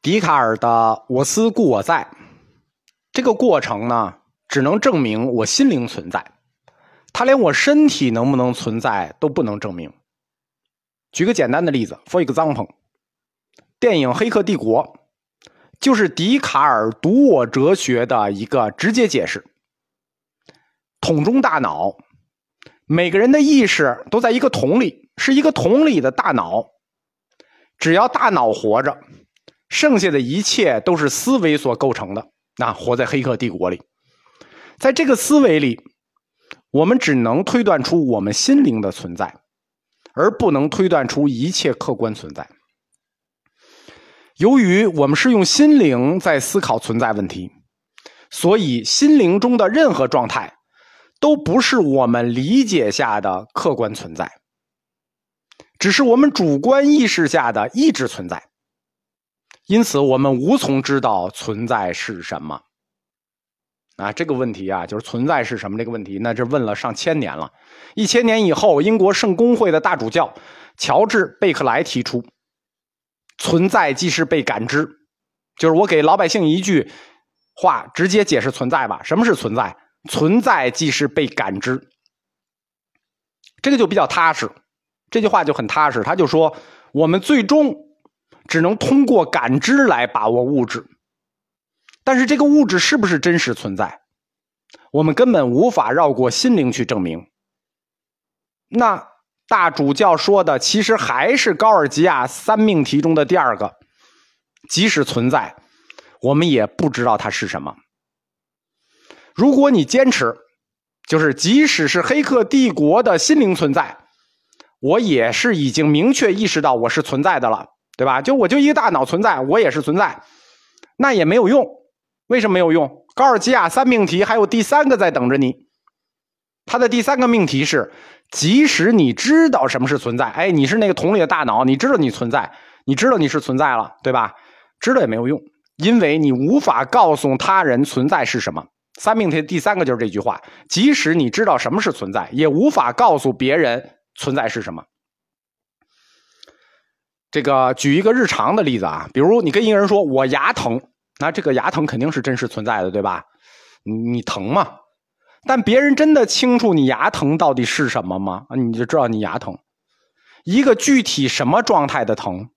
笛卡尔的“我思故我在”这个过程呢，只能证明我心灵存在，他连我身体能不能存在都不能证明。举个简单的例子，For example，电影《黑客帝国》就是笛卡尔独我哲学的一个直接解释。桶中大脑，每个人的意识都在一个桶里，是一个桶里的大脑，只要大脑活着。剩下的一切都是思维所构成的。那活在黑客帝国里，在这个思维里，我们只能推断出我们心灵的存在，而不能推断出一切客观存在。由于我们是用心灵在思考存在问题，所以心灵中的任何状态都不是我们理解下的客观存在，只是我们主观意识下的意志存在。因此，我们无从知道存在是什么。啊，这个问题啊，就是存在是什么这个问题，那这问了上千年了。一千年以后，英国圣公会的大主教乔治·贝克莱提出：“存在即是被感知。”就是我给老百姓一句话，直接解释存在吧。什么是存在？存在即是被感知。这个就比较踏实，这句话就很踏实。他就说，我们最终。只能通过感知来把握物质，但是这个物质是不是真实存在，我们根本无法绕过心灵去证明。那大主教说的其实还是高尔基亚三命题中的第二个，即使存在，我们也不知道它是什么。如果你坚持，就是即使是黑客帝国的心灵存在，我也是已经明确意识到我是存在的了。对吧？就我就一个大脑存在，我也是存在，那也没有用。为什么没有用？高尔基亚三命题还有第三个在等着你。他的第三个命题是：即使你知道什么是存在，哎，你是那个桶里的大脑，你知道你存在，你知道你是存在了，对吧？知道也没有用，因为你无法告诉他人存在是什么。三命题第三个就是这句话：即使你知道什么是存在，也无法告诉别人存在是什么。这个举一个日常的例子啊，比如你跟一个人说“我牙疼”，那这个牙疼肯定是真实存在的，对吧？你疼吗？但别人真的清楚你牙疼到底是什么吗？你就知道你牙疼，一个具体什么状态的疼？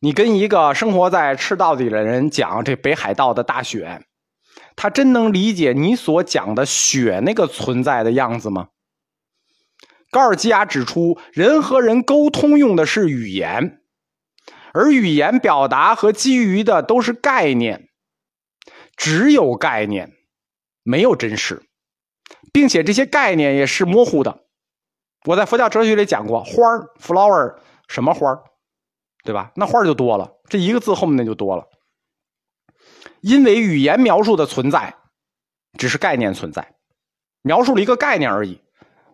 你跟一个生活在赤道里的人讲这北海道的大雪，他真能理解你所讲的雪那个存在的样子吗？高尔基亚指出，人和人沟通用的是语言，而语言表达和基于的都是概念，只有概念，没有真实，并且这些概念也是模糊的。我在佛教哲学里讲过，花 （flower） 什么花对吧？那花就多了，这一个字后面那就多了，因为语言描述的存在只是概念存在，描述了一个概念而已。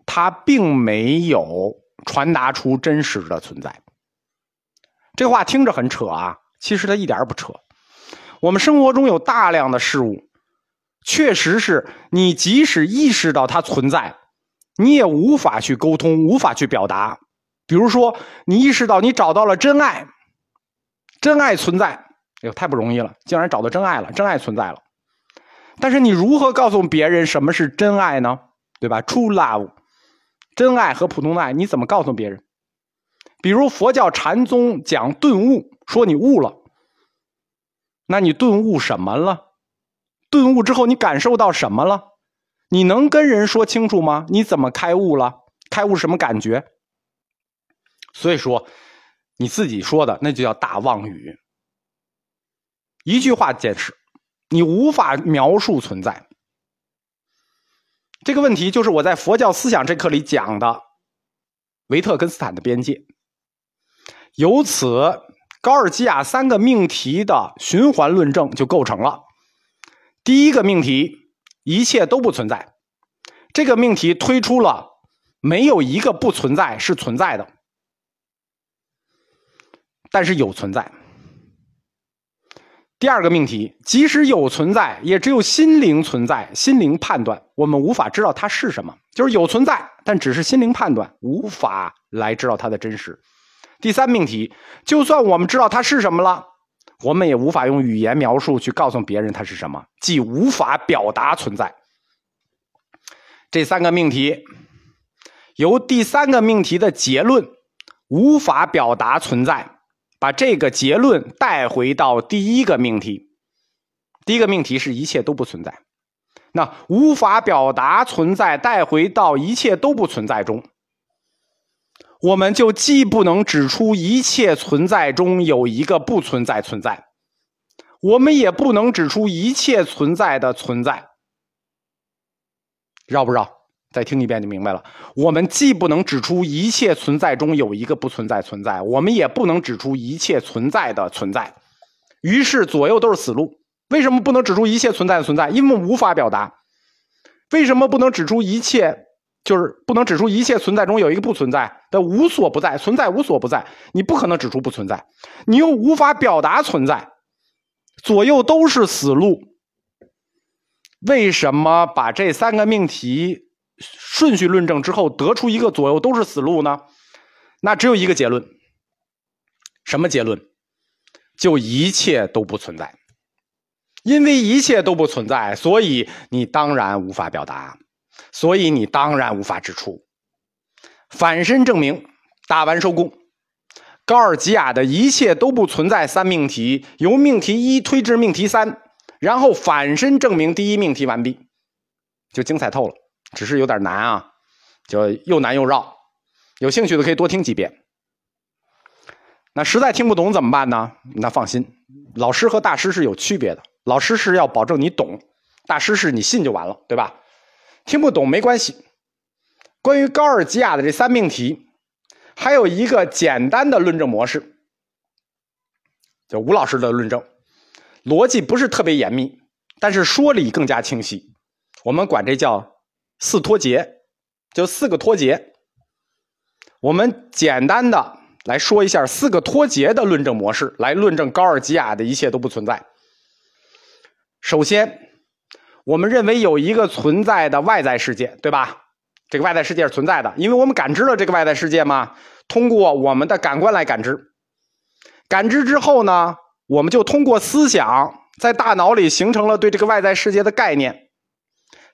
它并没有传达出真实的存在，这话听着很扯啊，其实它一点也不扯。我们生活中有大量的事物，确实是你即使意识到它存在，你也无法去沟通，无法去表达。比如说，你意识到你找到了真爱，真爱存在，哎呦，太不容易了，竟然找到真爱了，真爱存在了。但是你如何告诉别人什么是真爱呢？对吧？True love。真爱和普通的爱，你怎么告诉别人？比如佛教禅宗讲顿悟，说你悟了，那你顿悟什么了？顿悟之后你感受到什么了？你能跟人说清楚吗？你怎么开悟了？开悟什么感觉？所以说，你自己说的那就叫大妄语。一句话解释，你无法描述存在。这个问题就是我在佛教思想这课里讲的维特根斯坦的边界。由此，高尔基亚三个命题的循环论证就构成了。第一个命题，一切都不存在。这个命题推出了没有一个不存在是存在的，但是有存在。第二个命题，即使有存在，也只有心灵存在，心灵判断，我们无法知道它是什么，就是有存在，但只是心灵判断，无法来知道它的真实。第三命题，就算我们知道它是什么了，我们也无法用语言描述去告诉别人它是什么，即无法表达存在。这三个命题，由第三个命题的结论无法表达存在，把这个结论带回到第一个命题。第一个命题是一切都不存在，那无法表达存在带回到一切都不存在中，我们就既不能指出一切存在中有一个不存在存在，我们也不能指出一切存在的存在。绕不绕？再听一遍就明白了。我们既不能指出一切存在中有一个不存在存在，我们也不能指出一切存在的存在。于是左右都是死路。为什么不能指出一切存在的存在？因为无法表达。为什么不能指出一切？就是不能指出一切存在中有一个不存在的无所不在存在无所不在。你不可能指出不存在，你又无法表达存在，左右都是死路。为什么把这三个命题顺序论证之后得出一个左右都是死路呢？那只有一个结论，什么结论？就一切都不存在，因为一切都不存在，所以你当然无法表达，所以你当然无法指出。反身证明，打完收工。高尔基亚的一切都不存在三命题，由命题一推至命题三。然后反身证明第一命题完毕，就精彩透了。只是有点难啊，就又难又绕。有兴趣的可以多听几遍。那实在听不懂怎么办呢？那放心，老师和大师是有区别的。老师是要保证你懂，大师是你信就完了，对吧？听不懂没关系。关于高尔基亚的这三命题，还有一个简单的论证模式，就吴老师的论证。逻辑不是特别严密，但是说理更加清晰。我们管这叫四脱节，就四个脱节。我们简单的来说一下四个脱节的论证模式，来论证高尔基亚的一切都不存在。首先，我们认为有一个存在的外在世界，对吧？这个外在世界是存在的，因为我们感知了这个外在世界嘛，通过我们的感官来感知。感知之后呢？我们就通过思想，在大脑里形成了对这个外在世界的概念。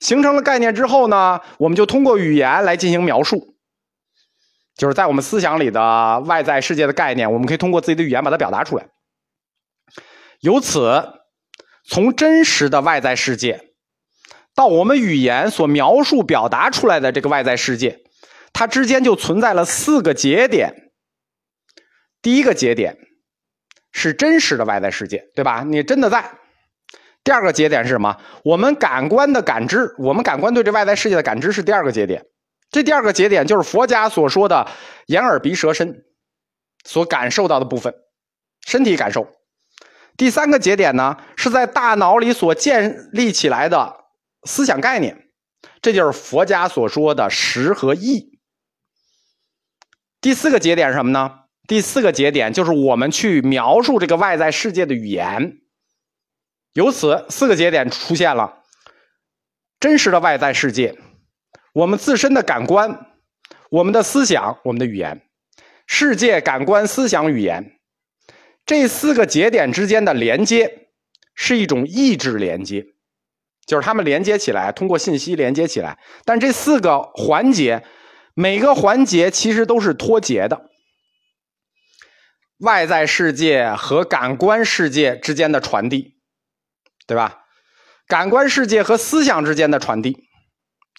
形成了概念之后呢，我们就通过语言来进行描述。就是在我们思想里的外在世界的概念，我们可以通过自己的语言把它表达出来。由此，从真实的外在世界到我们语言所描述表达出来的这个外在世界，它之间就存在了四个节点。第一个节点。是真实的外在世界，对吧？你真的在。第二个节点是什么？我们感官的感知，我们感官对这外在世界的感知是第二个节点。这第二个节点就是佛家所说的眼耳鼻舌身所感受到的部分，身体感受。第三个节点呢，是在大脑里所建立起来的思想概念，这就是佛家所说的识和意。第四个节点是什么呢？第四个节点就是我们去描述这个外在世界的语言，由此四个节点出现了：真实的外在世界、我们自身的感官、我们的思想、我们的语言、世界感官思想语言。这四个节点之间的连接是一种意志连接，就是它们连接起来，通过信息连接起来。但这四个环节，每个环节其实都是脱节的。外在世界和感官世界之间的传递，对吧？感官世界和思想之间的传递，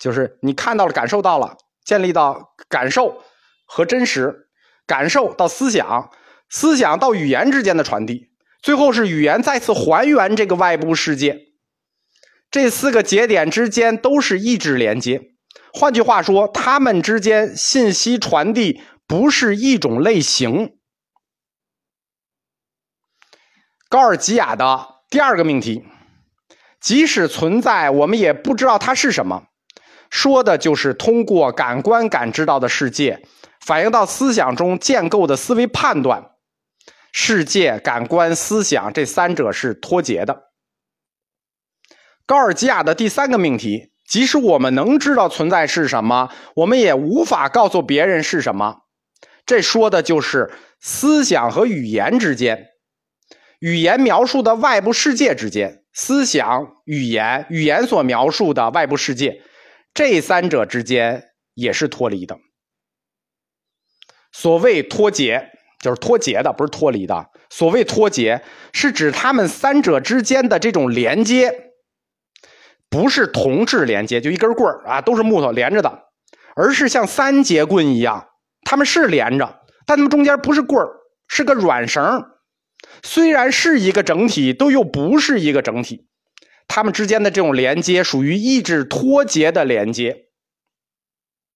就是你看到了、感受到了，建立到感受和真实，感受到思想，思想到语言之间的传递，最后是语言再次还原这个外部世界。这四个节点之间都是意志连接，换句话说，它们之间信息传递不是一种类型。高尔基亚的第二个命题，即使存在，我们也不知道它是什么。说的就是通过感官感知到的世界，反映到思想中建构的思维判断。世界、感官、思想这三者是脱节的。高尔基亚的第三个命题，即使我们能知道存在是什么，我们也无法告诉别人是什么。这说的就是思想和语言之间。语言描述的外部世界之间，思想、语言、语言所描述的外部世界，这三者之间也是脱离的。所谓脱节，就是脱节的，不是脱离的。所谓脱节，是指他们三者之间的这种连接，不是同质连接，就一根棍儿啊，都是木头连着的，而是像三节棍一样，他们是连着，但他们中间不是棍儿，是个软绳。虽然是一个整体，都又不是一个整体，他们之间的这种连接属于意志脱节的连接。